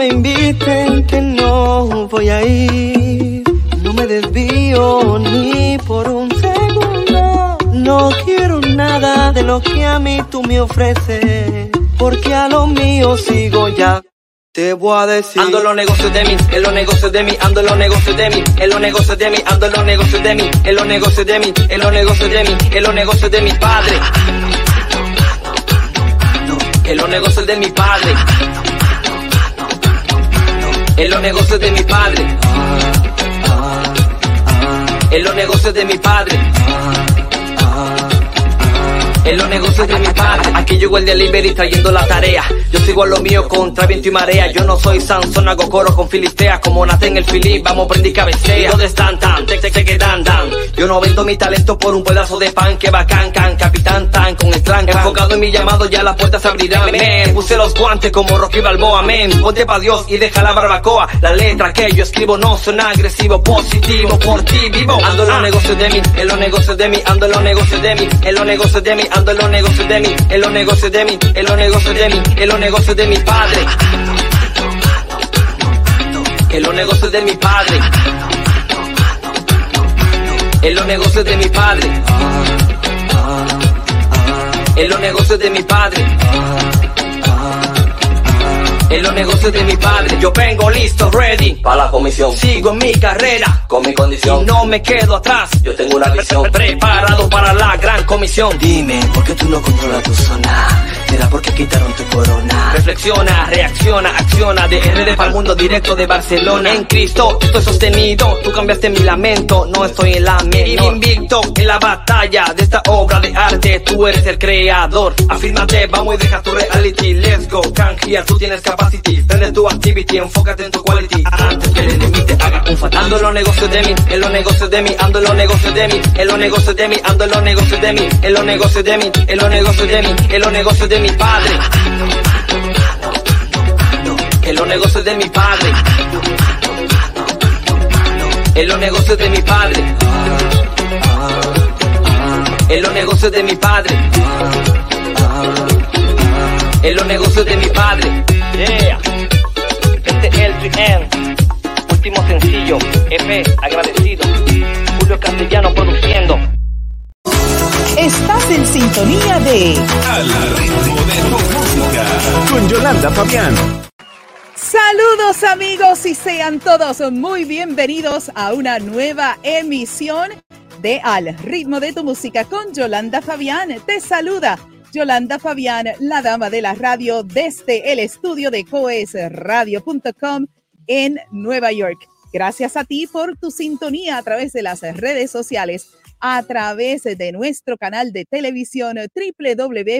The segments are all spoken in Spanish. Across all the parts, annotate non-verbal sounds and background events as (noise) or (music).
Me inviten que no voy a ir. No me desvío ni por un segundo. No quiero nada de lo que a mí tú me ofreces. Porque a lo mío sigo ya. Te voy a decir. Ando los negocios de mí, en los negocios de mí, ando los negocios de mí, en los negocios de mí, ando los negocios de mí, en los negocios de mí, en los negocios de mí, en los negocios de mi padre. En los negocios de mi padre. En los negocios de mi padre. En los negocios de mi padre. En los negocios de mi padre. Aquí llegó el delivery trayendo la tarea. Yo sigo a lo mío contra viento y marea. Yo no soy Sansón, hago coro con filisteas. Como nace en el Filip, vamos prendí cabecea. ¿Dónde están tan? Te, te, te quedan dan. Yo no vendo mi talento por un pedazo de pan. Que bacán, can, capitán tan con el. Enfocado en mi llamado, ya las puertas se abrirán. Me puse los guantes como Rocky Balboa, men. Ponte pa' Dios y deja la barbacoa. La letra que yo escribo no son agresivo, positivo, por ti vivo. Ando en los negocios de mí, en los negocios de mí, ando en los negocios de mí, en los negocios de mí, ando en los negocios de mí, en los negocios de mí, en los negocios de mí, en los negocios de mi padre. En los negocios de mi padre. En los negocios de mi padre. En los negocios de mi padre. En los negocios de mi padre. Yo vengo listo, ready. Para la comisión. Sigo en mi carrera. Con mi Y condición. no me quedo atrás. Yo tengo una visión. Preparado para la gran comisión. Dime, ¿por qué tú no controlas tu zona? ¿Será porque quitaron tu corona? Reflexiona, reacciona, acciona. De RD para el mundo directo de Barcelona. En Cristo estoy sostenido. Tú cambiaste mi lamento, no estoy en la menor. Invicto en la batalla de esta obra de arte. Tú eres el creador. Afírmate, vamos y deja tu reality. Let's go, canjear, tú tienes capacity. Prende tu activity, enfócate en tu quality. Antes que el enemigo te haga un fatal. Ando en los negocios de mí, en los negocios de mí Ando en los negocios de mí, en los negocios de mí Ando en los negocios de mí, en los negocios de mí En los negocios de mí, en los negocios de mi padre en los negocios de mi padre. En los negocios de mi padre. En los negocios de mi padre. En los negocios de mi padre. Este es el 3M. Último sencillo. EP, agradecido. Julio Castellano produciendo. Estás en sintonía de Al ritmo de tu música con Yolanda Fabián. Saludos amigos y sean todos muy bienvenidos a una nueva emisión de Al ritmo de tu música con Yolanda Fabián. Te saluda Yolanda Fabián, la dama de la radio desde el estudio de coesradio.com en Nueva York. Gracias a ti por tu sintonía a través de las redes sociales, a través de nuestro canal de televisión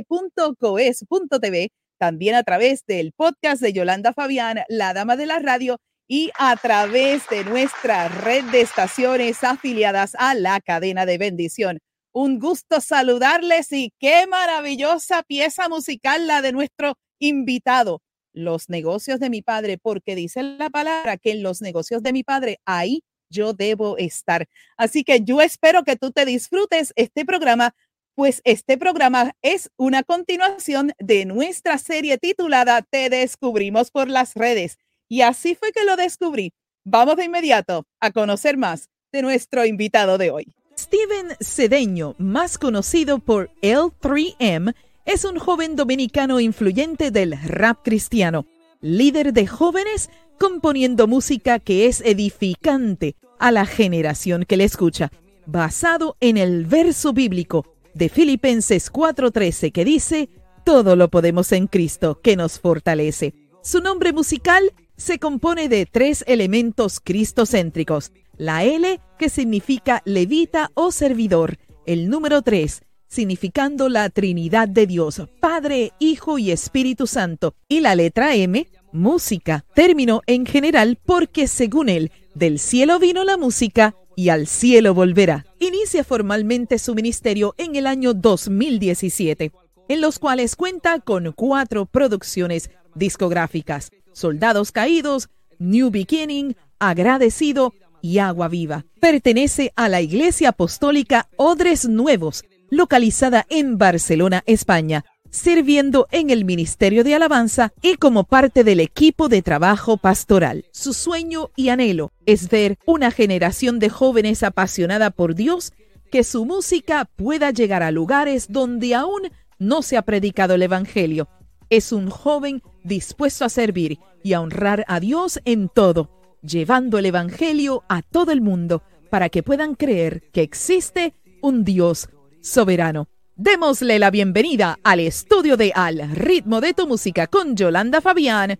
www.coes.tv, también a través del podcast de Yolanda Fabián, la dama de la radio, y a través de nuestra red de estaciones afiliadas a la cadena de bendición. Un gusto saludarles y qué maravillosa pieza musical la de nuestro invitado. Los negocios de mi padre, porque dice la palabra que en los negocios de mi padre, ahí yo debo estar. Así que yo espero que tú te disfrutes este programa, pues este programa es una continuación de nuestra serie titulada Te descubrimos por las redes. Y así fue que lo descubrí. Vamos de inmediato a conocer más de nuestro invitado de hoy. Steven Cedeño, más conocido por L3M, es un joven dominicano influyente del rap cristiano, líder de jóvenes componiendo música que es edificante a la generación que le escucha, basado en el verso bíblico de Filipenses 4:13 que dice, todo lo podemos en Cristo que nos fortalece. Su nombre musical se compone de tres elementos cristocéntricos. La L, que significa levita o servidor. El número 3, significando la Trinidad de Dios, Padre, Hijo y Espíritu Santo. Y la letra M, música, término en general porque según él, del cielo vino la música y al cielo volverá. Inicia formalmente su ministerio en el año 2017 en los cuales cuenta con cuatro producciones discográficas, Soldados Caídos, New Beginning, Agradecido y Agua Viva. Pertenece a la Iglesia Apostólica Odres Nuevos, localizada en Barcelona, España, sirviendo en el Ministerio de Alabanza y como parte del equipo de trabajo pastoral. Su sueño y anhelo es ver una generación de jóvenes apasionada por Dios, que su música pueda llegar a lugares donde aún no se ha predicado el Evangelio. Es un joven dispuesto a servir y a honrar a Dios en todo, llevando el Evangelio a todo el mundo para que puedan creer que existe un Dios soberano. Démosle la bienvenida al estudio de Al ritmo de tu música con Yolanda Fabián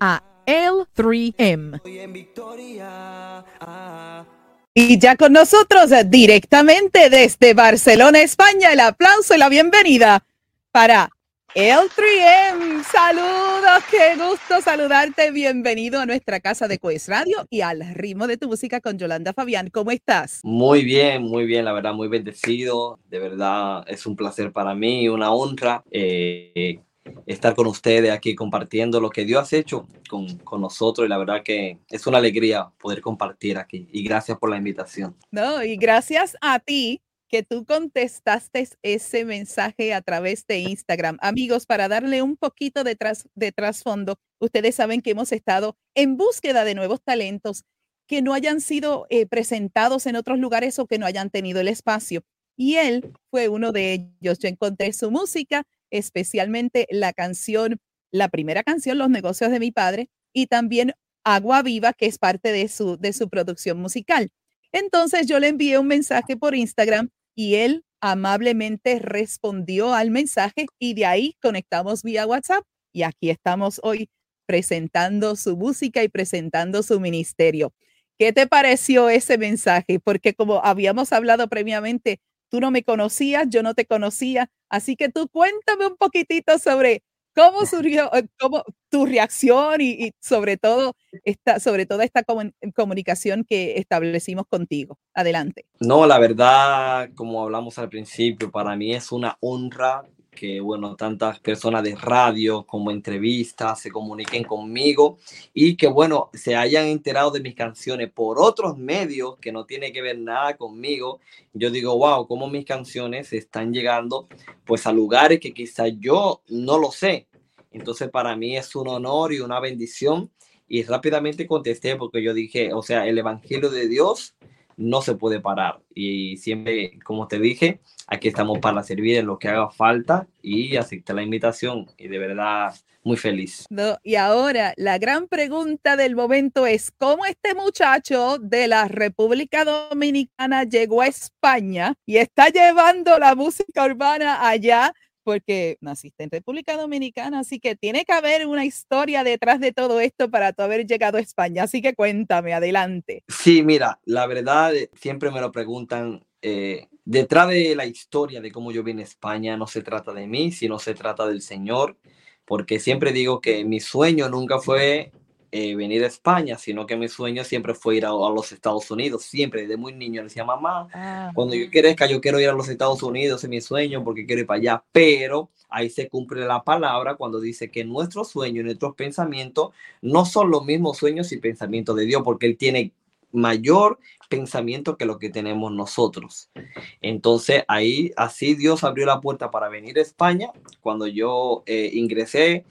a L3M. Y ya con nosotros directamente desde Barcelona, España, el aplauso y la bienvenida para el 3M. Saludos, qué gusto saludarte. Bienvenido a nuestra casa de Coes Radio y al ritmo de tu música con Yolanda Fabián. ¿Cómo estás? Muy bien, muy bien, la verdad, muy bendecido. De verdad, es un placer para mí, una honra. Eh, estar con ustedes aquí compartiendo lo que Dios ha hecho con, con, nosotros y la verdad que es una alegría poder compartir aquí y gracias por la invitación. No, y gracias a ti que tú contestaste ese mensaje a través de Instagram. Amigos, para darle un poquito de, de trasfondo, ustedes saben que hemos estado en búsqueda de nuevos talentos que no hayan sido eh, presentados en otros lugares o que no hayan tenido el espacio. Y él fue uno de ellos. Yo encontré su música, especialmente la canción, la primera canción, Los negocios de mi padre, y también Agua Viva, que es parte de su, de su producción musical. Entonces yo le envié un mensaje por Instagram y él amablemente respondió al mensaje y de ahí conectamos vía WhatsApp y aquí estamos hoy presentando su música y presentando su ministerio. ¿Qué te pareció ese mensaje? Porque como habíamos hablado previamente, tú no me conocías, yo no te conocía, así que tú cuéntame un poquitito sobre ¿Cómo surgió eh, cómo, tu reacción y, sobre todo esta, sobre toda esta comunicación que establecimos contigo? Adelante. No, la verdad, como hablamos al principio, para mí es una honra que, bueno, tantas personas de radio como entrevistas se comuniquen conmigo y que, bueno, se hayan enterado de mis canciones por otros medios que no tiene que ver nada conmigo. Yo digo, wow, cómo mis canciones están llegando pues a lugares que quizás yo no lo sé. Entonces para mí es un honor y una bendición. Y rápidamente contesté porque yo dije, o sea, el Evangelio de Dios no se puede parar. Y siempre, como te dije, aquí estamos para servir en lo que haga falta y acepté la invitación. Y de verdad, muy feliz. Y ahora la gran pregunta del momento es, ¿cómo este muchacho de la República Dominicana llegó a España y está llevando la música urbana allá? Porque naciste en República Dominicana, así que tiene que haber una historia detrás de todo esto para tú haber llegado a España. Así que cuéntame, adelante. Sí, mira, la verdad, eh, siempre me lo preguntan. Eh, detrás de la historia de cómo yo vine a España, no se trata de mí, sino se trata del Señor, porque siempre digo que mi sueño nunca fue eh, venir a España, sino que mi sueño siempre fue ir a, los Estados Unidos, siempre, desde muy niño decía, mamá, cuando yo crezca yo quiero ir a los Estados Unidos, es mi sueño porque quiero ir para allá, pero ahí se cumple la palabra cuando dice que nuestros sueños y nuestros pensamientos no son los mismos sueños y pensamientos de Dios, porque Él tiene mayor pensamiento que lo que tenemos nosotros. Entonces ahí así Dios abrió la puerta para venir a España. Cuando yo eh, ingresé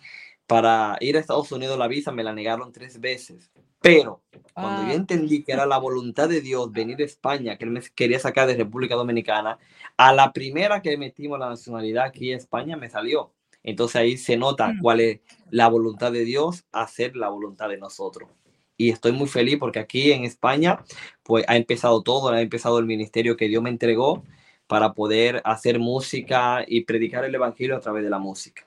para ir a Estados Unidos la visa me la negaron tres veces, Pero cuando yo entendí que era la voluntad de Dios venir a España, que él me quería sacar de República Dominicana, a la primera que metimos la nacionalidad aquí en España me salió. Entonces ahí se nota mm. cuál es la voluntad de Dios, hacer la voluntad de nosotros. Y estoy muy feliz porque aquí en España, pues ha empezado todo, ha empezado el ministerio que Dios me entregó para poder hacer música y predicar el Evangelio a través de la música.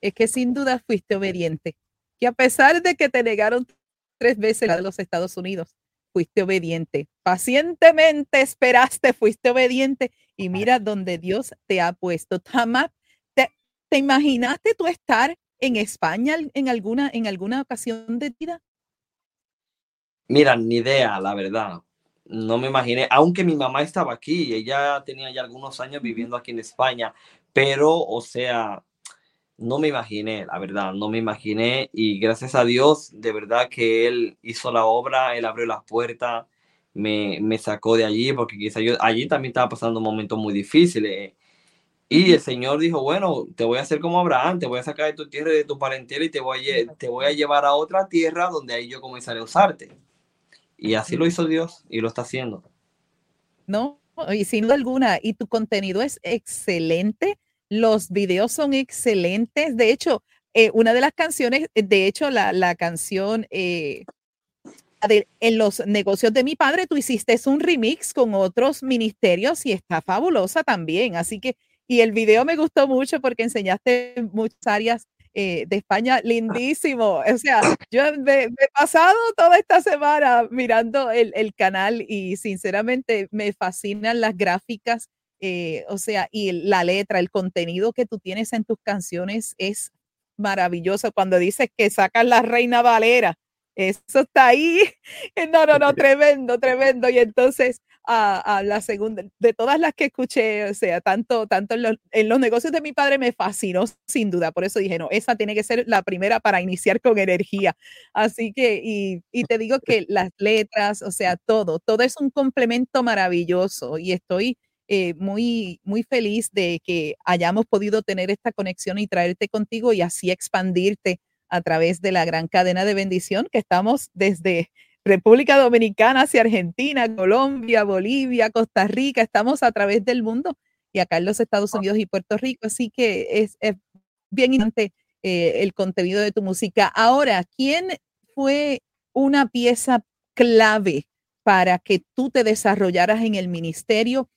Es que sin duda fuiste obediente, que a pesar de que te negaron tres veces a los Estados Unidos. Fuiste obediente. Pacientemente esperaste, fuiste obediente y mira donde Dios te ha puesto. Jamás te, te imaginaste tú estar en España en alguna, en alguna ocasión de vida. Mira, ni idea, la verdad. No me imaginé, aunque mi mamá estaba aquí, ella tenía ya algunos años viviendo aquí en España, pero, o sea, no me imaginé, la verdad, no me imaginé y gracias a Dios, de verdad que Él hizo la obra, Él abrió las puertas, me, me sacó de allí porque quizá yo allí también estaba pasando momentos muy difíciles. Y el Señor dijo, bueno, te voy a hacer como Abraham, te voy a sacar de tu tierra y de tu parentela y te voy a, te voy a llevar a otra tierra donde ahí yo comenzaré a usarte. Y así lo hizo Dios y lo está haciendo. No, y sin duda alguna, y tu contenido es excelente los videos son excelentes. De hecho, eh, una de las canciones, eh, de hecho, la, la canción eh, en los negocios de mi padre, tú hiciste un remix con otros ministerios y está fabulosa también. Así que, y el video me gustó mucho porque enseñaste muchas áreas de España, lindísimo. O sea, yo me, he pasado toda esta semana mirando el, el, canal y sinceramente me fascinan las gráficas eh, o sea, y la letra, el contenido que tú tienes en tus canciones es maravilloso. Cuando dices que sacas la Reina Valera, eso está ahí. (laughs) No, no, no, tremendo, tremendo. Y entonces, a, la segunda, de todas las que escuché, o sea, tanto, tanto en los, en los, negocios de mi padre me fascinó sin duda. Por eso dije, no, esa tiene que ser la primera para iniciar con energía. Así que, y, y te digo que las letras, o sea, todo, todo es un complemento maravilloso y estoy eh, muy, muy feliz de que hayamos podido tener esta conexión y traerte contigo y así expandirte a través de la gran cadena de bendición que estamos desde República Dominicana hacia Argentina, Colombia, Bolivia, Costa Rica, estamos a través del mundo y acá en los Estados Unidos y Puerto Rico, así que es, bien importante eh, el contenido de tu música. Ahora, ¿quién fue una pieza clave para que tú te desarrollaras en el ministerio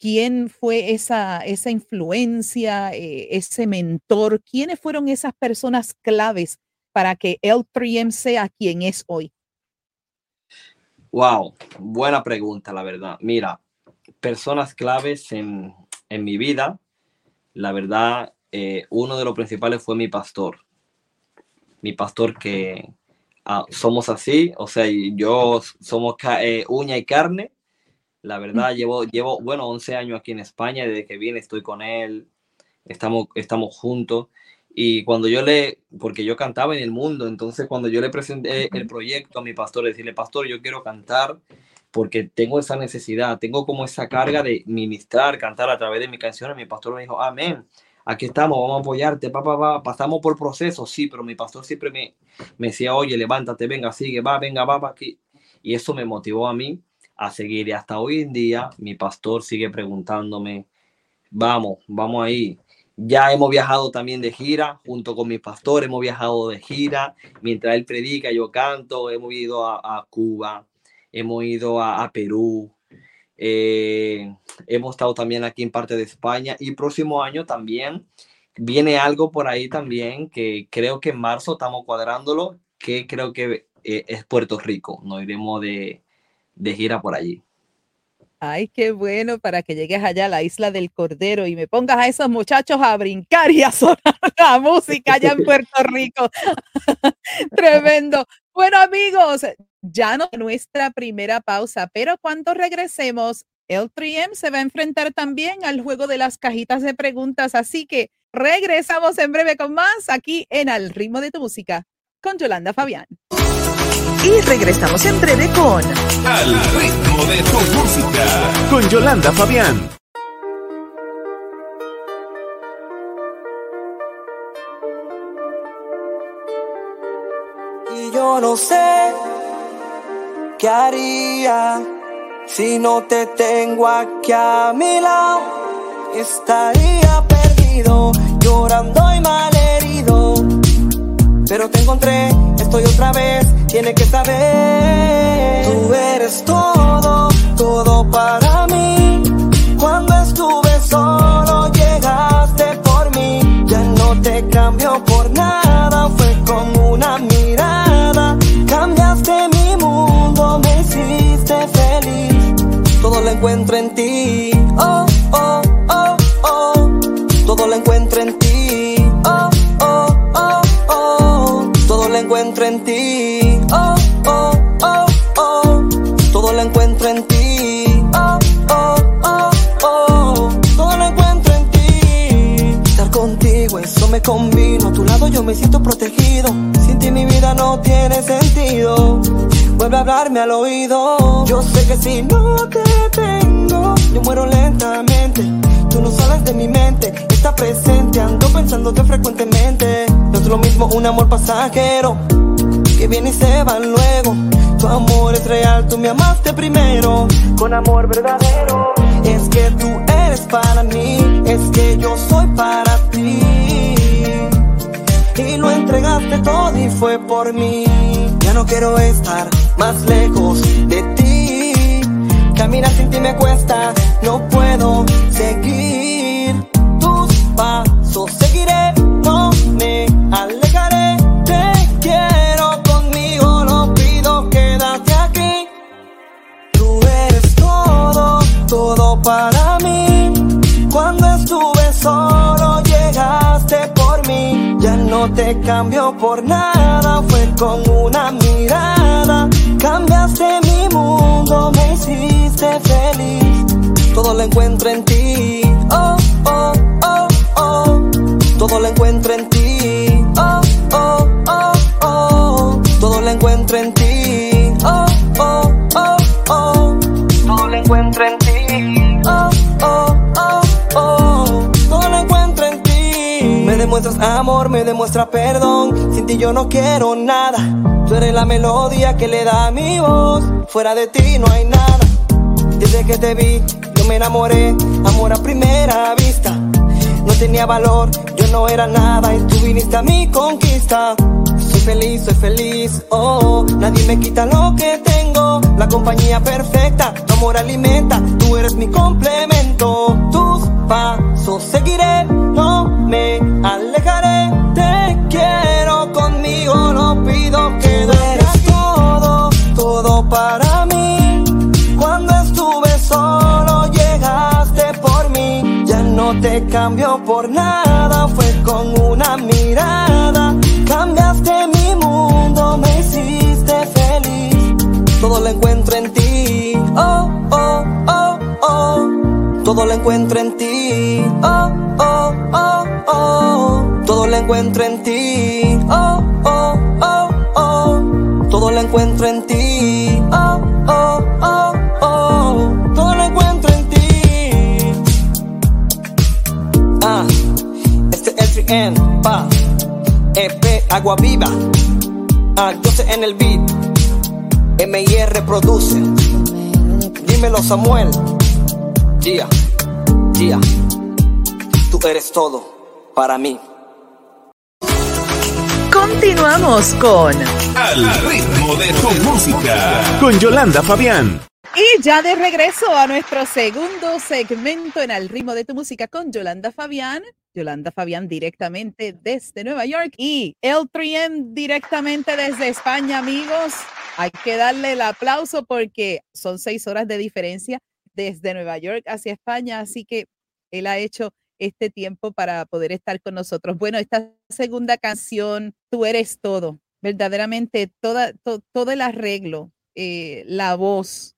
quién fue esa, esa influencia, eh, ese mentor, quiénes fueron esas personas claves para que el 3M sea quien es hoy. Wow, buena pregunta, la verdad. Mira, personas claves en, mi vida, la verdad, eh, uno de los principales fue mi pastor. Mi pastor que ah, somos así, o sea, yo somos eh, uña y carne, la verdad, llevo, llevo, bueno, 11 años aquí en España, desde que vine estoy con él, estamos, estamos juntos. Y cuando yo le, porque yo cantaba en el mundo, entonces cuando yo le presenté el proyecto a mi pastor, decirle, pastor, yo quiero cantar porque tengo esa necesidad, tengo como esa carga de ministrar, cantar a través de mi canción. Mi pastor me dijo, amén, aquí estamos, vamos a apoyarte, papá, va, pasamos por proceso, sí, pero mi pastor siempre me, me decía, oye, levántate, venga, sigue, va, venga, va, va aquí. Y eso me motivó a mí a seguir. Y hasta hoy en día mi pastor sigue preguntándome, vamos, vamos ahí. Ya hemos viajado también de gira, junto con mi pastor hemos viajado de gira. Mientras él predica, yo canto. Hemos ido a, Cuba, hemos ido a, Perú, eh, hemos estado también aquí en parte de España. Y próximo año también viene algo por ahí también que creo que en marzo estamos cuadrándolo, que creo que eh, es Puerto Rico. Nos iremos de, de gira por allí. Ay, qué bueno para que llegues allá a la isla del Cordero y me pongas a esos muchachos a brincar y a sonar (laughs) la música allá en Puerto Rico. (laughs) Tremendo. Bueno, amigos, ya no nuestra primera pausa, pero cuando regresemos, el 3M se va a enfrentar también al juego de las cajitas de preguntas, así que regresamos en breve con más aquí en Al ritmo de tu música con Yolanda Fabián. Y regresamos en breve con Al ritmo de tu música con Yolanda Fabián. Y yo no sé qué haría si no te tengo aquí a mi lado. Estaría perdido, llorando y malherido. Pero te encontré, estoy otra vez, tiene que saber. Tú eres todo, todo para mí. Cuando estuve solo, llegaste por mí. Ya no te cambio por nada, fue con una mirada. Cambiaste mi mundo, me hiciste feliz. Todo lo encuentro en ti. Me combino. A tu lado yo me siento protegido. Sin ti mi vida no tiene sentido. Vuelve a hablarme al oído. Yo sé que si no te tengo, yo muero lentamente. Tú no sales de mi mente, está presente. Ando pensándote frecuentemente. No es lo mismo un amor pasajero que viene y se va luego. Tu amor es real, tú me amaste primero. Con amor verdadero. Es que tú eres para mí, es que yo soy para ti. Entregaste todo y fue por mí. Ya no quiero estar más lejos de ti. Caminar sin ti me cuesta, no puedo seguir tus pasos. Seguiré, no me alejaré. Cambio por nada, fue con una mirada. Cambiaste mi mundo, me hiciste feliz. Todo lo encuentro en ti. Oh, oh, oh, oh. Todo lo encuentro en ti. Demuestras amor, me demuestras perdón. Sin ti yo no quiero nada. Tú eres la melodía que le da a mi voz. Fuera de ti no hay nada. Desde que te vi, yo me enamoré. Amor a primera vista. No tenía valor, yo no era nada y tú viniste a mi conquista. Soy feliz, soy feliz, oh, nadie me quita lo que tengo. La compañía perfecta, tu amor alimenta, tú eres mi complemento. Tus pasos seguiré, no me alejaré. Te quiero conmigo, no pido que eres todo, todo para mí. Cuando estuve solo llegaste por mí. Ya no te cambio por nada, fue con una Todo lo encuentro en ti. Oh, oh, oh, oh. Todo lo encuentro en ti. Oh, oh, oh, oh. Todo lo encuentro en ti. Oh, oh, oh, oh. Todo lo encuentro en ti. Ah, este es el 3N, pa. EP Agua Viva. Ah, yo sé en el beat. MIR produce. Dímelo, Samuel. Gia, Tú eres todo para mí. Continuamos con Al ritmo de tu música. Con Yolanda Fabián. Y ya de regreso a nuestro segundo segmento en Al ritmo de tu música con Yolanda Fabián. Yolanda Fabián directamente desde Nueva York y el 3M directamente desde España, amigos. Hay que darle el aplauso porque son seis horas de diferencia desde Nueva York hacia España, así que él ha hecho este tiempo para poder estar con nosotros. Bueno, esta segunda canción, Tú eres todo, verdaderamente toda, to- todo el arreglo, eh, la voz,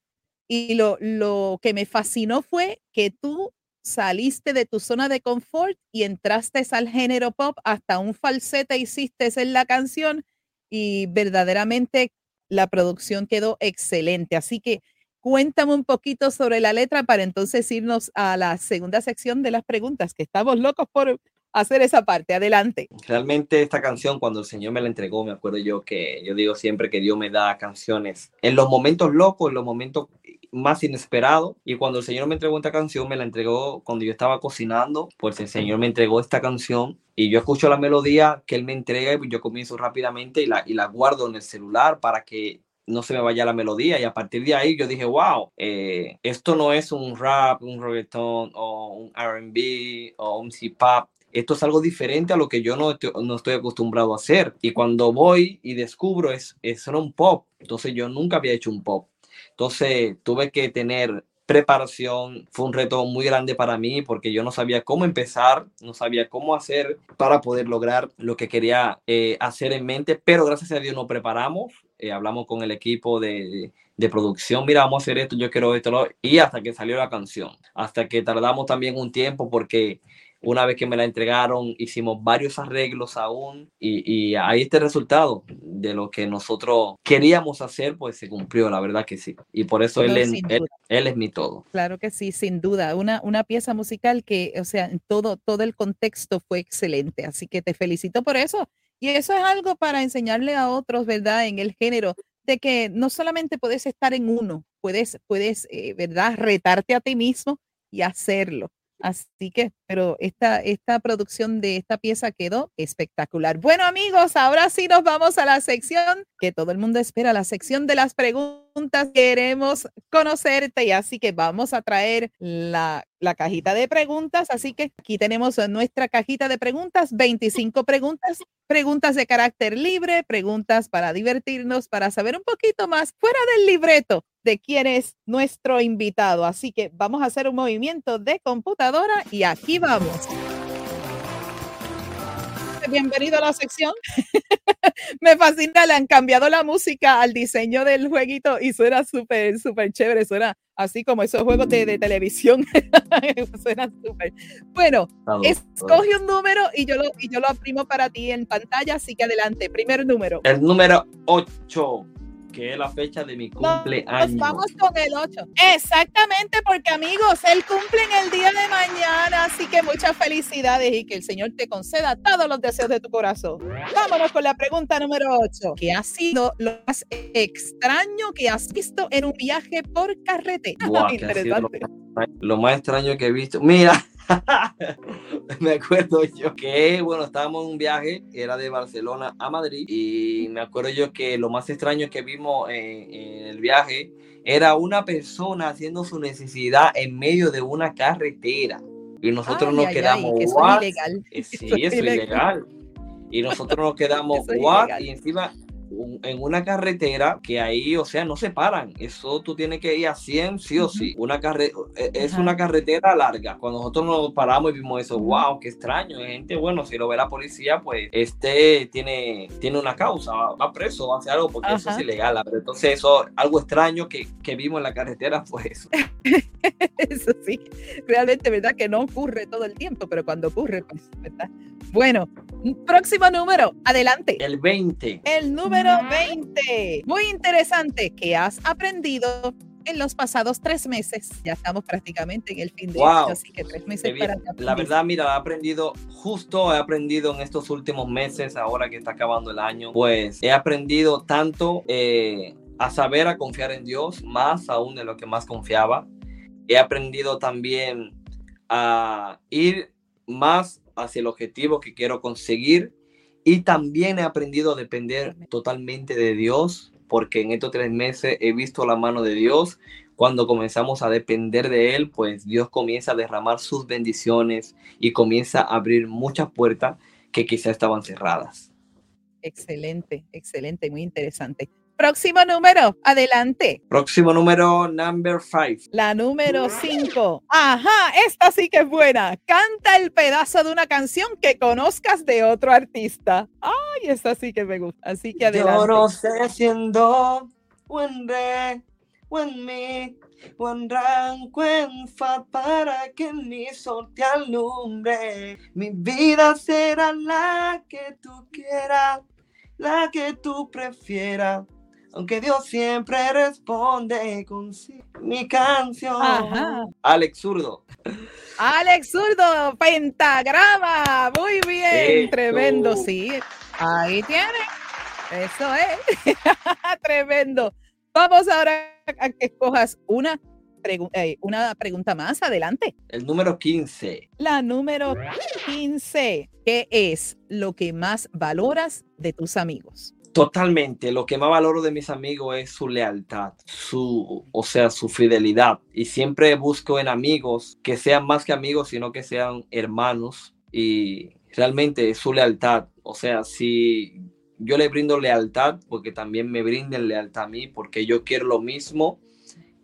y lo, lo que me fascinó fue que tú saliste de tu zona de confort y entraste al género pop, hasta un falsete hiciste en la canción y verdaderamente la producción quedó excelente. Así que cuéntame un poquito sobre la letra para entonces irnos a la segunda sección de las preguntas, que estamos locos por, hacer esa parte. Adelante. Realmente esta canción, cuando el Señor me la entregó, me acuerdo yo que yo digo siempre que Dios me da canciones en los momentos locos, en los momentos más inesperados. Y cuando el Señor me entregó esta canción, me la entregó cuando yo estaba cocinando, pues el Señor me entregó esta canción y yo escucho la melodía que Él me entrega y yo comienzo rápidamente y la, y la guardo en el celular para que no se me vaya la melodía. Y a partir de ahí yo dije, wow, eh, esto no es un rap, un reggaeton o un RB o un C-pop, esto es algo diferente a lo que yo no, no estoy acostumbrado a hacer. Y cuando voy y descubro es, es un pop, entonces yo nunca había hecho un pop. Entonces tuve que tener preparación, fue un reto muy grande para mí porque yo no sabía cómo empezar, no sabía cómo hacer para poder lograr lo que quería eh, hacer en mente, pero gracias a Dios nos preparamos, eh, hablamos con el equipo de, de, producción, mira, vamos a hacer esto, yo quiero esto, y hasta que salió la canción, hasta que tardamos también un tiempo porque una vez que me la entregaron, hicimos varios arreglos aún y, ahí está el resultado de lo que nosotros queríamos hacer, pues se cumplió, la verdad que sí. Y por eso él, es, él, es mi todo. Claro que sí, sin duda. Una, una pieza musical que, o sea, todo, todo el contexto fue excelente. Así que te felicito por eso. Y eso es algo para enseñarle a otros, ¿verdad? En el género, de que no solamente puedes estar en uno, puedes, puedes, eh, ¿verdad? Retarte a ti mismo y hacerlo. Así que, pero esta, esta producción de esta pieza quedó espectacular. Bueno, amigos, ahora sí nos vamos a la sección que todo el mundo espera, la sección de las preguntas. Queremos conocerte y así que vamos a traer la, la cajita de preguntas. Así que aquí tenemos nuestra cajita de preguntas, 25 preguntas, preguntas de carácter libre, preguntas para divertirnos, para saber un poquito más fuera del libreto de quién es nuestro invitado. Así que vamos a hacer un movimiento de computadora y aquí vamos. Bienvenido a la sección. (laughs) Me fascina, le han cambiado la música al diseño del jueguito y suena súper, súper chévere. Suena así como esos juegos de, televisión. (laughs) suena súper. Bueno, escoge un número y yo, lo, y yo lo aprimo para ti en pantalla, así que adelante. Primer número. El número 8 que es la fecha de mi cumpleaños. Nos vamos con el 8. Exactamente, porque amigos, él cumple en el día de mañana, así que muchas felicidades y que el Señor te conceda todos los deseos de tu corazón. Vámonos con la pregunta número 8. ¿Qué ha sido lo más extraño que has visto en un viaje por carretera? (laughs) Interesante. lo más extraño que he visto. Mira. (laughs) me acuerdo yo que, bueno, estábamos en un viaje, era de Barcelona a Madrid, y me acuerdo yo que lo más extraño que vimos en, el viaje era una persona haciendo su necesidad en medio de una carretera. Y nosotros nos quedamos, ay, (laughs) eso es ilegal. Eh, sí, eso es ilegal. Y nosotros nos (laughs) quedamos, what? Y encima en una carretera que ahí, o sea, no se paran. Eso tú tienes que ir a 100 sí o sí. Una carre e, es una carretera larga. Cuando nosotros nos paramos y vimos eso, wow, qué extraño. Gente, bueno, si lo ve la policía, pues este tiene, tiene una causa, va preso, va a hacer algo porque eso es ilegal. Pero entonces eso, algo extraño que, que vimos en la carretera (laughs) fue eso. eso sí, realmente, ¿verdad? Que no ocurre todo el tiempo, pero cuando ocurre, pues, ¿verdad? Bueno, próximo número, adelante. El 20. El número 20. Muy interesante. ¿Qué has aprendido en los pasados tres meses? Ya estamos prácticamente en el fin de año, así que tres meses para La verdad, mira, he aprendido, justo he aprendido en estos últimos meses, ahora que está acabando el año, pues he aprendido tanto eh, a saber a confiar en Dios, más aún de lo que más confiaba. He aprendido también a ir más hacia el objetivo que quiero conseguir y también he aprendido a depender totalmente de Dios porque en estos tres meses he visto la mano de Dios. Cuando comenzamos a depender de Él, pues Dios comienza a derramar sus bendiciones y comienza a abrir muchas puertas que quizá estaban cerradas. Excelente, excelente, muy interesante. Próximo número, adelante. Próximo número, number five. La número cinco. Ajá, esta sí que es buena. Canta el pedazo de una canción que conozcas de otro artista. Ay, esta sí que me gusta. Así que adelante. Yo no sé siendo buen re, buen mi, buen ran, buen fa para que mi sol te alumbre. Mi vida será la que tú quieras, la que tú prefieras aunque Dios siempre responde con mi canción. Alex Zurdo. Alex Zurdo, pentagrama. Muy bien, Eso. tremendo, sí. Ahí tiene. Eso es. (laughs) tremendo. Vamos ahora a que escojas una, pregu- eh, una pregunta más. Adelante. El número 15. La número 15. ¿Qué es lo que más valoras de tus amigos? Totalmente. Lo que más valoro de mis amigos es su lealtad, su, o sea, su fidelidad. Y siempre busco en amigos que sean más que amigos, sino que sean hermanos. Y realmente su lealtad. O sea, si yo le brindo lealtad, porque también me brinden lealtad a mí, porque yo quiero lo mismo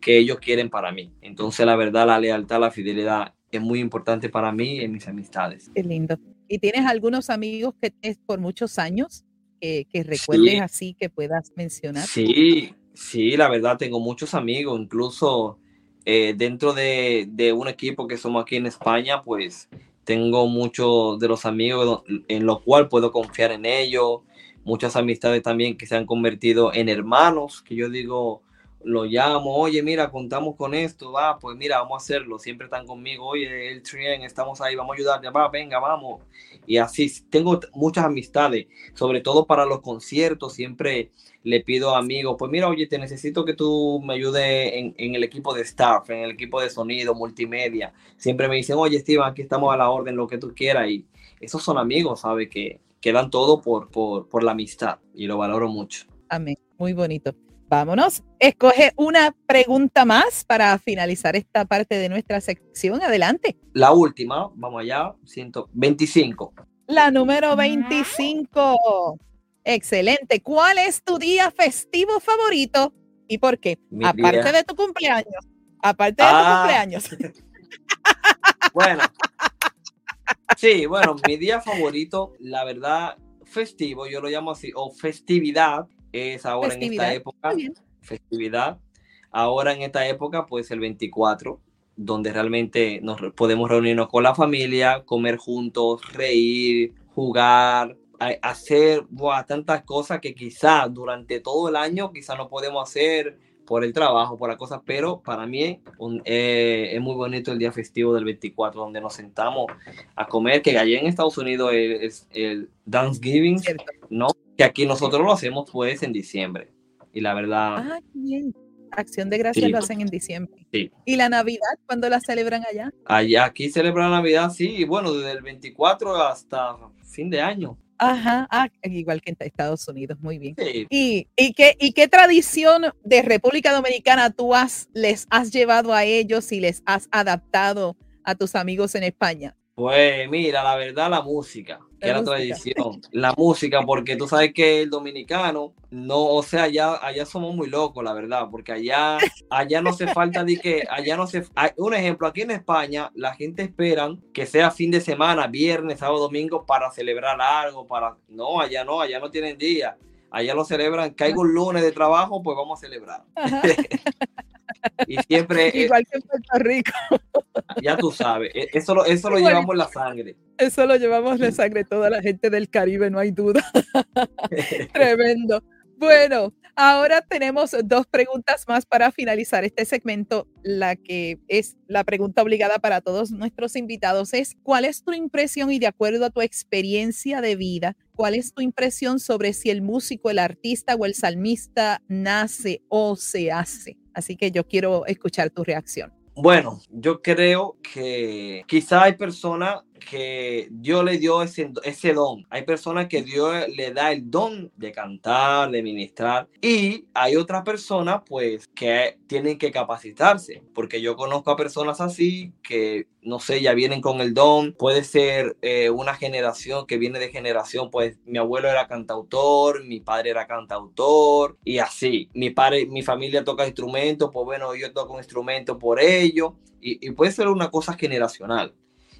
que ellos quieren para mí. Entonces, la verdad, la lealtad, la fidelidad es muy importante para mí en mis amistades. Qué lindo. ¿Y tienes algunos amigos que es por muchos años que, que recuerdes Sí. así que puedas mencionar? Sí, sí, la verdad tengo muchos amigos, incluso eh, dentro de, de un equipo que somos aquí en España, pues tengo muchos de los amigos en los cuales puedo confiar en ellos, muchas amistades también que se han convertido en hermanos, que yo digo, lo llamo, oye, mira, contamos con esto, va, pues mira, vamos a hacerlo, siempre están conmigo, oye, el Trien, estamos ahí, vamos a ayudar, ya va, venga, vamos. Y así, tengo muchas amistades, sobre todo para los conciertos, siempre le pido a amigos, pues mira, oye, te necesito que tú me ayudes en, en el equipo de staff, en el equipo de sonido, multimedia. Siempre me dicen, oye, Steven, aquí estamos a la orden, lo que tú quieras. Y esos son amigos, ¿sabes? Que, que dan todo por, por, por la amistad y lo valoro mucho. Amén. Muy bonito. Vámonos. Escoge una pregunta más para finalizar esta parte de nuestra sección. Adelante. La última, vamos allá, 125. La número 25. Excelente. ¿Cuál es tu día festivo favorito y por qué? Mi Aparte día- de tu cumpleaños. Aparte de tu Ah. cumpleaños. (laughs) Bueno, sí, bueno, mi día favorito, la verdad, festivo, yo lo llamo así, o festividad, es ahora en esta época, festividad. Ahora en esta época, pues el 24, donde realmente nos podemos reunirnos con la familia, comer juntos, reír, jugar, hacer buah, tantas cosas que quizás durante todo el año quizás no podemos hacer por el trabajo, por las cosas, pero para mí un- eh, es muy bonito el día festivo del 24, donde nos sentamos a comer, que allá en Estados Unidos es, es el Thanksgiving. ¿no? Que aquí nosotros lo hacemos pues en diciembre. Y la verdad, Ah, bien. Acción de gracias Sí. lo hacen en diciembre. Sí. ¿Y la Navidad cuándo la celebran allá? allá aquí celebra Navidad, sí, y bueno, desde el 24 hasta fin de año. Ajá, ah, igual que en Estados Unidos, muy bien. Sí. ¿Y, y, qué, ¿Y qué tradición de República Dominicana tú has, les has llevado a ellos y les has adaptado a tus amigos en España? Pues mira, la verdad, la música, que La música. tradición, la música, porque tú sabes que el dominicano, no, o sea, allá, allá somos muy locos, la verdad, porque allá, allá no hace falta de que, allá no se, hay- un ejemplo, aquí en España, la gente esperan que sea fin de semana, viernes, sábado, domingo, para celebrar algo, para, no, allá no, allá no tienen día, allá lo celebran, caigo un lunes de trabajo, pues vamos a celebrar. (laughs) Y siempre, igual que en Puerto Rico, ya tú sabes, eh, eso lo, eso lo llevamos en la sangre. eso lo llevamos de sangre toda la gente del Caribe, no hay duda. (laughs) Tremendo. Bueno, ahora tenemos dos preguntas más para finalizar este segmento. La que es la pregunta obligada para todos nuestros invitados es, ¿cuál es tu impresión y de acuerdo a tu experiencia de vida, cuál es tu impresión sobre si el músico, el artista o el salmista nace o se hace? Así que yo quiero escuchar tu reacción. Bueno, yo creo que quizá hay personas que Dios le dio ese, ese don. Hay personas que Dios le da el don de cantar, de ministrar. Y hay otras personas, pues, que tienen que capacitarse. Porque yo conozco a personas así que, no sé, ya vienen con el don. Puede ser eh, una generación que viene de generación. Pues mi abuelo era cantautor, mi padre era cantautor. Y así. Mi padre, mi familia toca instrumentos. Pues bueno, yo toco instrumentos por ello. Y puede ser una cosa generacional.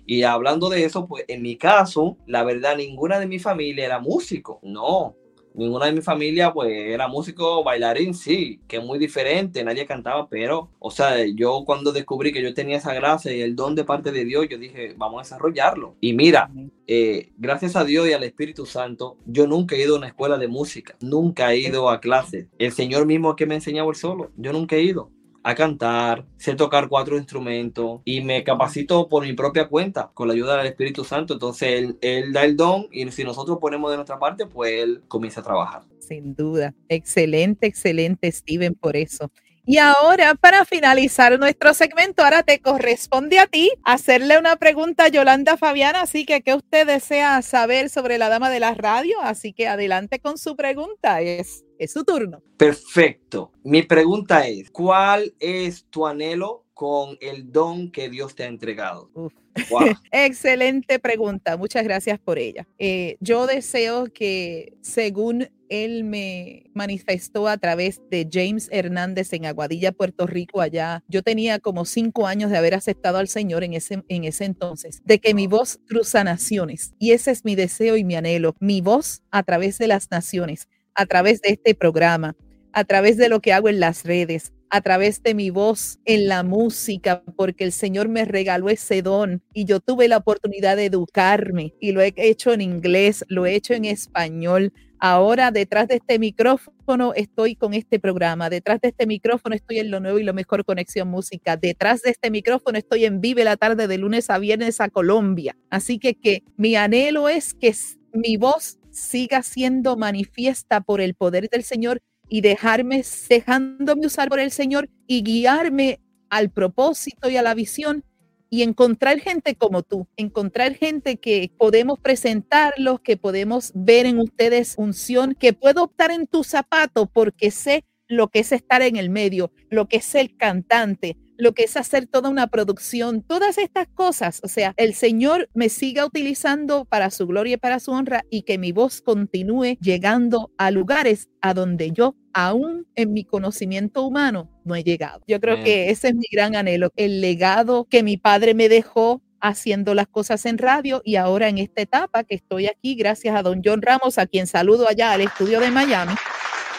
Y hablando de eso, pues en mi caso, la verdad, ninguna de mi familia era músico. No, ninguna de mi familia, pues era músico, bailarín, sí, que es muy diferente, nadie cantaba, pero, o sea, yo cuando descubrí que yo tenía esa gracia y el don de parte de Dios, yo dije, vamos a desarrollarlo. Y mira, eh, gracias a Dios y al Espíritu Santo, yo nunca he ido a una escuela de música, nunca he ido a clases. El Señor mismo que me enseñaba el solo, yo nunca he ido. A cantar, sé tocar cuatro instrumentos y me capacito por mi propia cuenta con la ayuda del Espíritu Santo. Entonces él, él da el don y si nosotros ponemos de nuestra parte, pues él comienza a trabajar. Sin duda. Excelente, excelente, Steven, por eso. Y ahora, para finalizar nuestro segmento, ahora te corresponde a ti hacerle una pregunta a Yolanda Fabiana. Así que, ¿qué usted desea saber sobre la dama de la radio? Así que adelante con su pregunta. Es, es su turno. Perfecto. Mi pregunta es, ¿cuál es tu anhelo con el don que Dios te ha entregado? Uf. Wow. (laughs) Excelente pregunta, muchas gracias por ella. Eh, yo deseo que según él me manifestó a través de James Hernández en Aguadilla, Puerto Rico, allá, yo tenía como cinco años de haber aceptado al Señor en ese, en ese entonces, de que mi voz cruza naciones. Y ese es mi deseo y mi anhelo, mi voz a través de las naciones, a través de este programa, a través de lo que hago en las redes, a través de mi voz en la música, porque el Señor me regaló ese don y yo tuve la oportunidad de educarme y lo he hecho en inglés, lo he hecho en español. Ahora detrás de este micrófono estoy con este programa, detrás de este micrófono estoy en lo nuevo y lo mejor conexión música, detrás de este micrófono estoy en Vive la tarde de lunes a viernes a Colombia. Así que, que mi anhelo es que mi voz siga siendo manifiesta por el poder del Señor y dejarme, dejándome usar por el Señor y guiarme al propósito y a la visión y encontrar gente como tú, encontrar gente que podemos presentarlos, que podemos ver en ustedes unción, que puedo optar en tu zapato porque sé lo que es estar en el medio, lo que es ser cantante, lo que es hacer toda una producción, todas estas cosas. O sea, el Señor me siga utilizando para su gloria y para su honra y que mi voz continúe llegando a lugares a donde yo, aún en mi conocimiento humano, no he llegado. Yo creo que ese es mi gran anhelo, el legado que mi padre me dejó haciendo las cosas en radio y ahora en esta etapa que estoy aquí, gracias a don John Ramos, a quien saludo allá al estudio de Miami,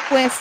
pues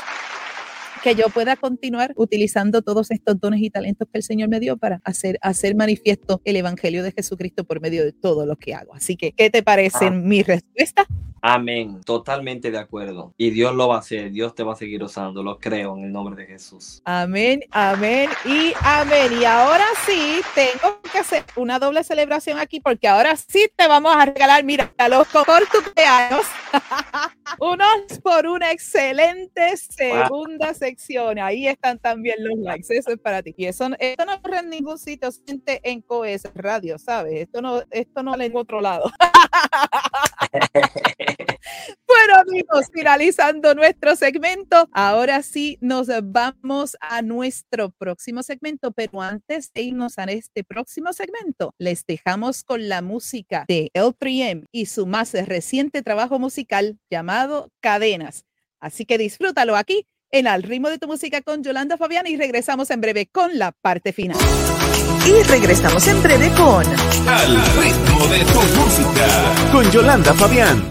que yo pueda continuar utilizando todos estos dones y talentos que el Señor me dio para hacer, hacer manifiesto el Evangelio de Jesucristo por medio de todo lo que hago. Así que, ¿qué te parece Ah. mi respuesta? Amén, totalmente de acuerdo. Y Dios lo va a hacer, Dios te va a seguir usando, lo creo en el nombre de Jesús. Amén, amén y amén. Y ahora sí, tengo que hacer una doble celebración aquí porque ahora sí te vamos a regalar, mira, los por tu cumpleaños. (laughs) Unos por una excelente segunda sección. Ahí están también los likes. Eso es para ti. Y eso, esto no ocurre en ningún sitio, siente en COES Radio, ¿sabes? Esto no, esto no en otro lado. (laughs) Bueno, amigos, finalizando nuestro segmento, ahora sí nos vamos a nuestro próximo segmento, pero antes de irnos a este próximo segmento, les dejamos con la música de L3M y su más reciente trabajo musical llamado Cadenas. Así que disfrútalo aquí en Al ritmo de tu música con Yolanda Fabián y regresamos en breve con la parte final. Y regresamos en breve con Al ritmo de tu música. Con Yolanda Fabián.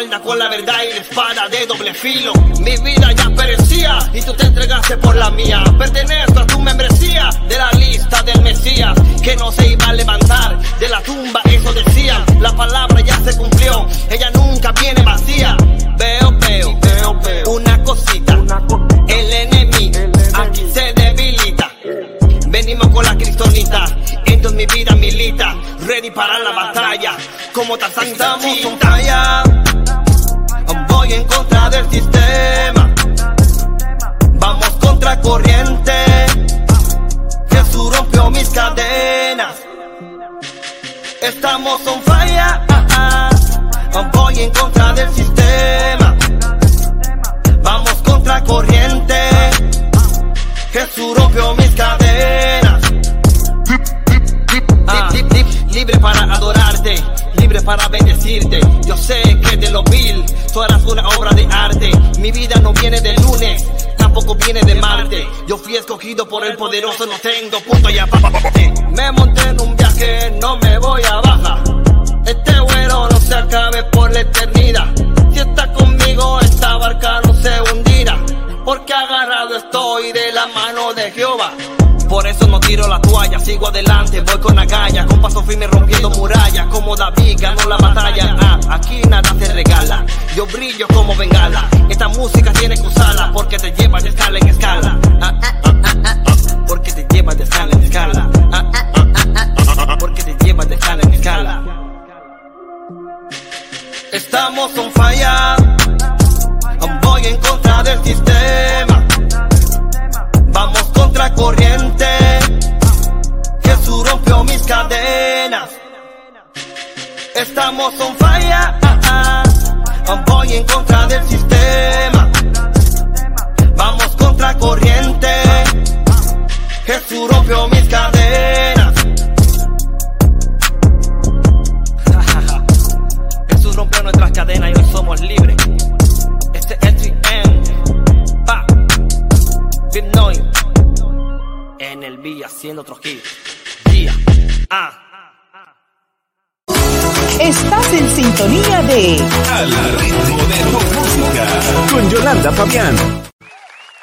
Con la verdad y la espada de doble filo. Mi vida ya perecía y tú te entregaste por la mía. Pertenezco a tu membresía de la lista del Mesías que no se iba a levantar de la tumba. Eso decía, la palabra ya se cumplió. Ella nunca viene vacía. Veo, veo, veo, veo una cosita. El enemigo aquí se debilita. Venimos con la cristonita, entonces mi vida milita. Ready ready para la batalla. Como Tarzán estamos on fire. En contra del sistema. Vamos contra corriente. Jesús rompió mis cadenas. Estamos on fire. Voy en contra del sistema. Vamos contra corriente. Jesús rompió mis cadenas. Ah, libre para adorarte, para bendecirte. Yo sé que de lo vil tú eras una obra de arte. Mi vida no viene de lunes, tampoco viene de Marte. Yo fui escogido por el poderoso, no tengo punto y aparte. Me monté en un viaje, no me voy a bajar. Este vuelo no se acabe por la eternidad. Si está conmigo, esta barca no se hundirá. Porque agarrado estoy de la mano de Jehová. Por eso no tiro la toalla, sigo adelante, voy con agallas, con paso firme rompiendo murallas, como David ganó la batalla. Ah, aquí nada se regala, yo brillo como bengala. Esta música tiene que usarla porque te lleva de escala en escala. Ah, ah, porque te lleva de escala en escala. Porque te lleva de escala en escala. Estamos on fire. Voy en contra del sistema. Vamos contra corriente. Jesús rompió mis cadenas. Estamos on fire. Voy en contra del sistema. Vamos contra corriente. Jesús rompió mis cadenas. Jesús rompió nuestras cadenas y hoy somos libres. Este es STM. Pa. Big Noise. En el vía haciendo otros hits. Día. Ah. Estás en sintonía de Al ritmo de tu música. Con Yolanda Fabián.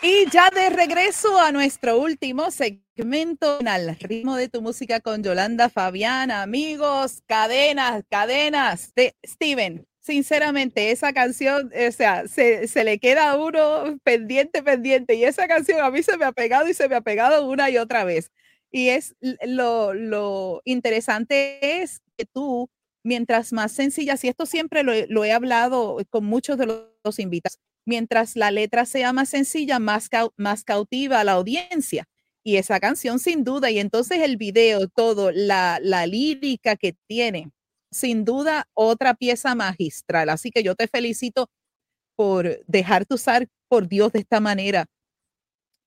Y ya de regreso a nuestro último segmento al ritmo de tu música con Yolanda Fabián, amigos, cadenas, cadenas de Steven. Sinceramente, esa canción, o sea, se, se, le queda a uno pendiente, pendiente. Y esa canción a mí se me ha pegado y se me ha pegado una y otra vez. Y es lo, lo interesante es que tú, mientras más sencillas, y esto siempre lo, lo he hablado con muchos de los, los invitados, mientras la letra sea más sencilla, más, cau más cautiva a la audiencia. Y esa canción sin duda, y entonces el video, todo, la, la lírica que tiene, sin duda otra pieza magistral. Así que yo te felicito por dejarte usar por Dios de esta manera,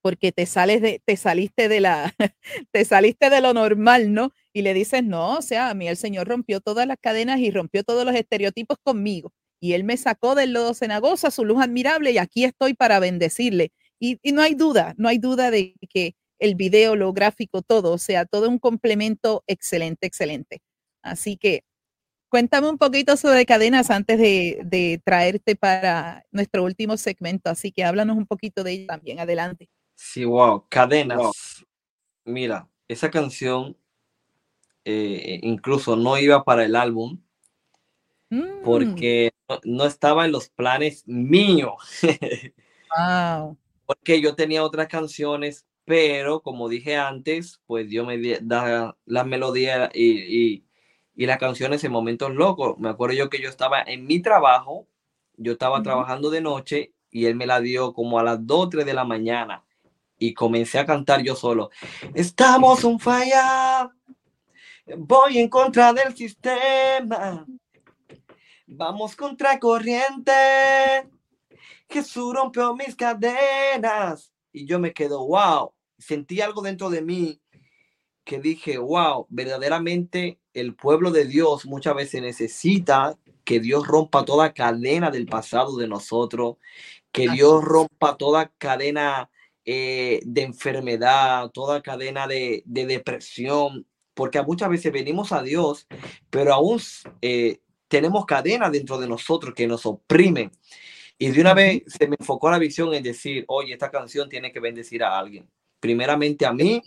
porque te sales de, te saliste de la, (laughs) te saliste de lo normal, ¿no? Y le dices, no, o sea, a mí el Señor rompió todas las cadenas y rompió todos los estereotipos conmigo y él me sacó del lodo cenagosa, su luz admirable, y aquí estoy para bendecirle. Y, no hay duda, no hay duda de que el video, lo gráfico, todo, sea, todo un complemento excelente, excelente. Así que cuéntame un poquito sobre cadenas antes de, de traerte para nuestro último segmento. Así que háblanos un poquito de ella también. Adelante. Sí, wow, cadenas. Wow. Mira, esa canción eh, incluso no iba para el álbum Mm. porque no, no, estaba en los planes míos. (laughs) wow. Porque yo tenía otras canciones, pero como dije antes, pues Dios me da la melodía y, y, y, las canciones en momentos locos. Me acuerdo yo que yo estaba en mi trabajo, yo estaba uh -huh. trabajando de noche y él me la dio como a las 2, 3 de la mañana y comencé a cantar yo solo. Estamos un falla, voy en contra del sistema. Vamos contra corriente. Jesús rompió mis cadenas. Y yo me quedo, wow. Sentí algo dentro de mí que dije, wow, verdaderamente el pueblo de Dios muchas veces necesita que Dios rompa toda cadena del pasado de nosotros, que Dios rompa toda cadena eh, de enfermedad, toda cadena de, de, depresión, porque muchas veces venimos a Dios, pero aún eh, tenemos cadenas dentro de nosotros que nos oprimen. Y de una vez se me enfocó la visión en decir, oye, esta canción tiene que bendecir a alguien. Primeramente a mí,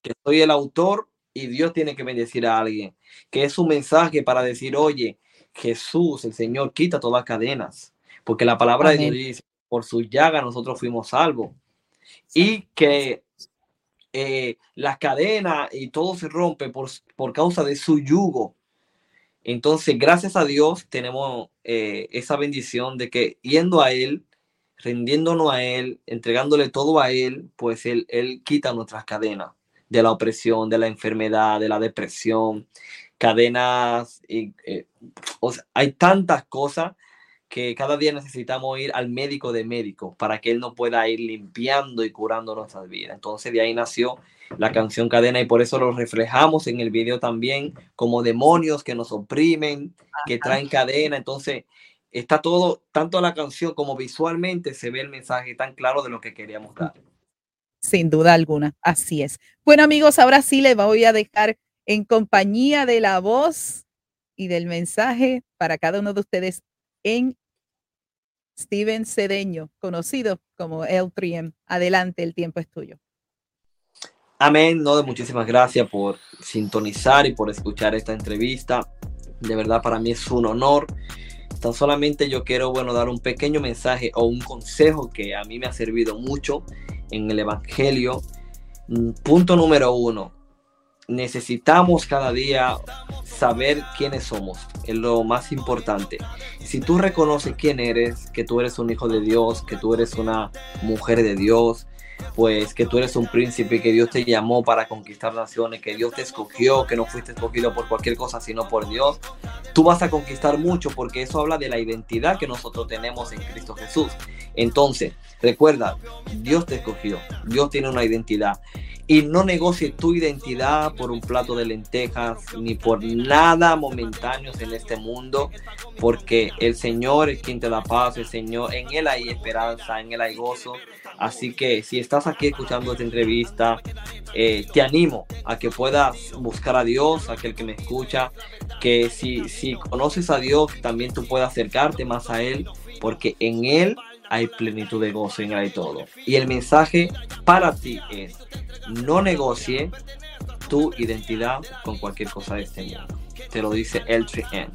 que soy el autor, y Dios tiene que bendecir a alguien. Que es un mensaje para decir, oye, Jesús, el Señor, quita todas las cadenas. Porque la palabra Amén. de Dios dice, por su llaga nosotros fuimos salvos. Y que eh, las cadenas y todo se rompe por, por causa de su yugo Entonces, gracias a Dios tenemos eh, esa bendición de que yendo a Él, rindiéndonos a Él, entregándole todo a Él, pues Él, él quita nuestras cadenas de la opresión, de la enfermedad, de la depresión, cadenas, y, eh, hay tantas cosas que cada día necesitamos ir al médico de médicos para que Él nos pueda ir limpiando y curando nuestras vidas. Entonces de ahí nació la canción Cadena y por eso lo reflejamos en el video también como demonios que nos oprimen, que traen cadena. Entonces está todo, tanto la canción como visualmente se ve el mensaje tan claro de lo que queríamos dar. Sin duda alguna, así es. Bueno amigos, ahora sí les voy a dejar en compañía de la voz y del mensaje para cada uno de ustedes en Steven Cedeño, conocido como El Triem. Adelante, el tiempo es tuyo. Amén, no, muchísimas gracias por sintonizar y por escuchar esta entrevista. De verdad para mí es un honor. Tan solamente yo quiero, bueno, dar un pequeño mensaje o un consejo que a mí me ha servido mucho en el Evangelio. Mm, punto número uno, necesitamos cada día saber quiénes somos, es lo más importante. Si tú reconoces quién eres, que tú eres un hijo de Dios, que tú eres una mujer de Dios, pues que tú eres un príncipe, que Dios te llamó para conquistar naciones, que Dios te escogió, que no fuiste escogido por cualquier cosa, sino por Dios, tú vas a conquistar mucho porque eso habla de la identidad que nosotros tenemos en Cristo Jesús. Entonces, recuerda, Dios te escogió, Dios tiene una identidad y no negocie tu identidad por un plato de lentejas ni por nada momentáneo en este mundo, porque el Señor es quien te da paz, el Señor, en Él hay esperanza, en Él hay gozo. Así que si estás aquí escuchando esta entrevista, eh, te animo a que puedas buscar a Dios, aquel que me escucha, que si, conoces a Dios, también tú puedas acercarte más a Él, porque en Él hay plenitud de gozo en hay todo. Y el mensaje para ti es, no negocie tu identidad con cualquier cosa de este mundo. Te lo dice el 3N.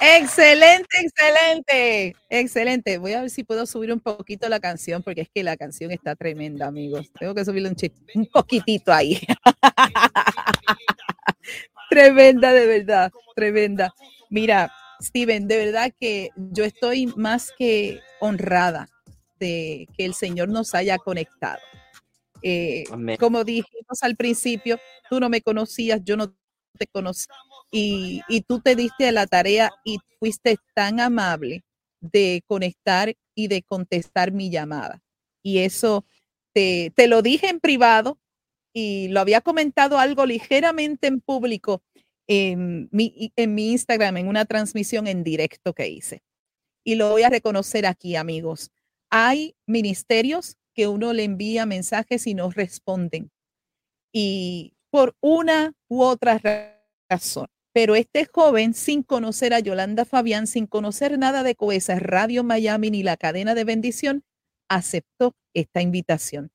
Excelente, excelente, excelente. Voy a ver si puedo subir un poquito la canción porque es que la canción está tremenda, amigos. Tengo que subirle un, un poquitito ahí. (laughs) tremenda, de verdad, tremenda. Mira, Steven, de verdad que yo estoy más que honrada de que el Señor nos haya conectado. Eh, como dijimos al principio, tú no me conocías, yo no te conocía y, tú te diste a la tarea y fuiste tan amable de conectar y de contestar mi llamada. Y eso te, te lo dije en privado y lo había comentado algo ligeramente en público en mi, en mi Instagram, en una transmisión en directo que hice. Y lo voy a reconocer aquí, amigos. Hay ministerios que uno le envía mensajes y no responden. Y por una u otra razón. Pero este joven, sin conocer a Yolanda Fabián, sin conocer nada de Coesa Radio Miami ni la cadena de bendición, aceptó esta invitación.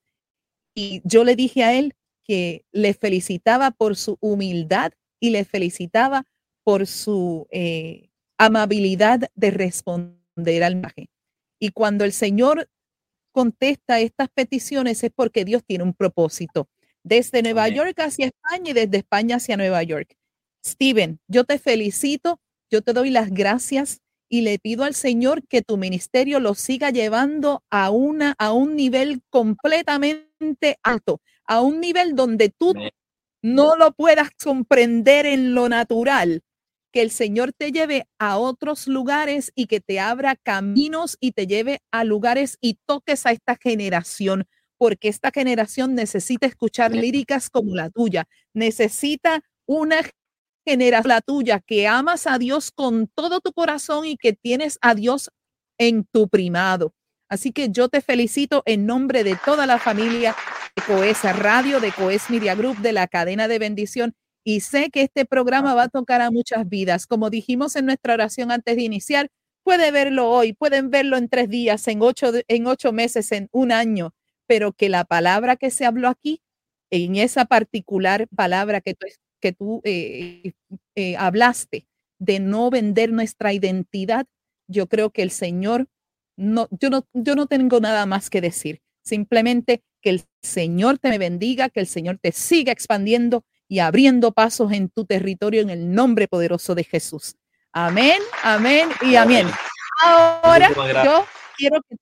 Y yo le dije a él que le felicitaba por su humildad y le felicitaba por su eh, amabilidad de responder al mensaje. Y cuando el Señor contesta estas peticiones es porque Dios tiene un propósito. Desde Nueva York hacia España y desde España hacia Nueva York. Steven, yo te felicito, yo te doy las gracias y le pido al Señor que tu ministerio lo siga llevando a, una, a un nivel completamente alto, a un nivel donde tú no lo puedas comprender en lo natural, que el Señor te lleve a otros lugares y que te abra caminos y te lleve a lugares y toques a esta generación, porque esta generación necesita escuchar líricas como la tuya, necesita una generación la tuya que amas a Dios con todo tu corazón y que tienes a Dios en tu primado. Así que yo te felicito en nombre de toda la familia de Coes Radio, de Coes Media Group, de la cadena de bendición. Y sé que este programa va a tocar a muchas vidas. Como dijimos en nuestra oración antes de iniciar, puede verlo hoy, pueden verlo en tres días, en ocho, en ocho meses, en un año, pero que la palabra que se habló aquí, en esa particular palabra que tú, que tú eh, eh, hablaste de no vender nuestra identidad, yo creo que el Señor no, yo no, yo no tengo nada más que decir. Simplemente que el Señor te bendiga, que el Señor te siga expandiendo y abriendo pasos en tu territorio en el nombre poderoso de Jesús. Amén, amén y amén. Ahora yo quiero que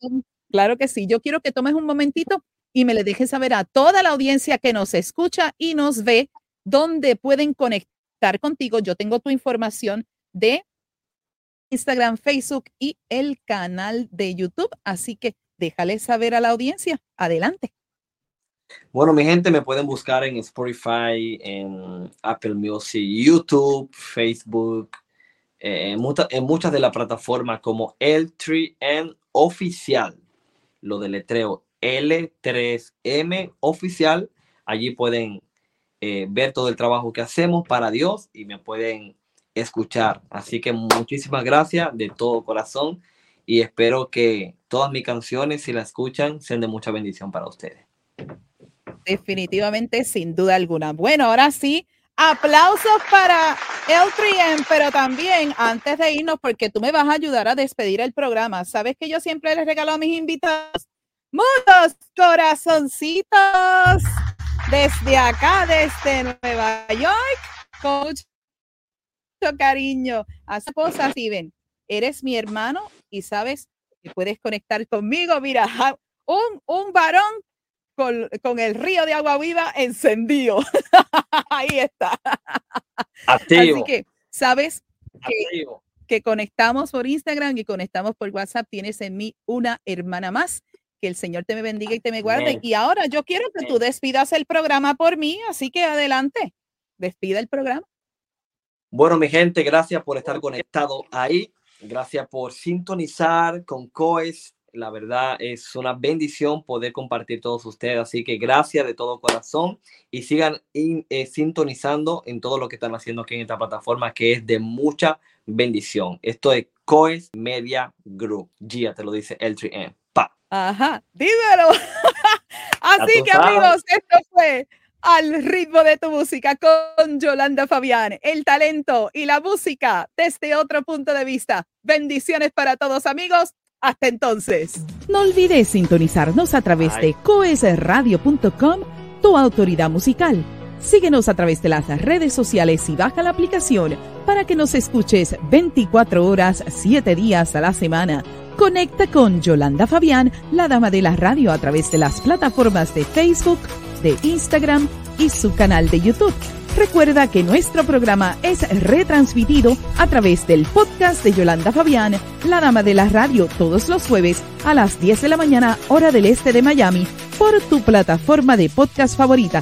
claro que sí, yo quiero que tomes un momentito y me le dejes saber a toda la audiencia que nos escucha y nos ve dónde pueden conectar contigo. Yo tengo tu información de Instagram, Facebook y el canal de YouTube, así que déjale saber a la audiencia. Adelante. Bueno, mi gente, me pueden buscar en Spotify, en Apple Music, YouTube, Facebook, eh, en, muchas de las plataformas como L3M Oficial, lo deletreo L3M Oficial. Allí pueden eh, ver todo el trabajo que hacemos para Dios y me pueden escuchar. Así que muchísimas gracias de todo corazón y espero que todas mis canciones, si las escuchan, sean de mucha bendición para ustedes. Definitivamente, sin duda alguna. Bueno, ahora sí, aplausos para el 3 pero también antes de irnos, porque tú me vas a ayudar a despedir el programa. Sabes que yo siempre les regalo a mis invitados muchos corazoncitos desde acá, desde Nueva York, con mucho cariño a su esposa Steven. Eres mi hermano y sabes que puedes conectar conmigo. Mira, un, un varón con, con, el río de agua viva encendido. (laughs) Ahí está. Así que, ¿sabes? Que, que, conectamos por Instagram y conectamos por WhatsApp. Tienes en mí una hermana más. Que el Señor te me bendiga y te me guarde. Y ahora yo quiero que tú despidas el programa por mí, así que adelante, despida el programa. Bueno, mi gente, gracias por estar conectado ahí. Gracias por sintonizar con COES. La verdad es una bendición poder compartir todos ustedes. Así que gracias de todo corazón y sigan eh, sintonizando en todo lo que están haciendo aquí en esta plataforma que es de mucha bendición. Esto es COES Media Group. Gia te lo dice el 3M. Ajá, dímelo. (laughs) Así que amigos, esto fue al ritmo de tu música con Yolanda Fabián, el talento y la música desde otro punto de vista. Bendiciones para todos amigos. Hasta entonces. No olvides sintonizarnos a través de coesradio.com, tu autoridad musical. Síguenos a través de las redes sociales y baja la aplicación para que nos escuches 24 horas, 7 días a la semana. Conecta con Yolanda Fabián, la dama de la radio, a través de las plataformas de Facebook, de Instagram y su canal de YouTube. Recuerda que nuestro programa es retransmitido a través del podcast de Yolanda Fabián, la dama de la radio, todos los jueves a las 10 de la mañana, hora del este de Miami, por tu plataforma de podcast favorita.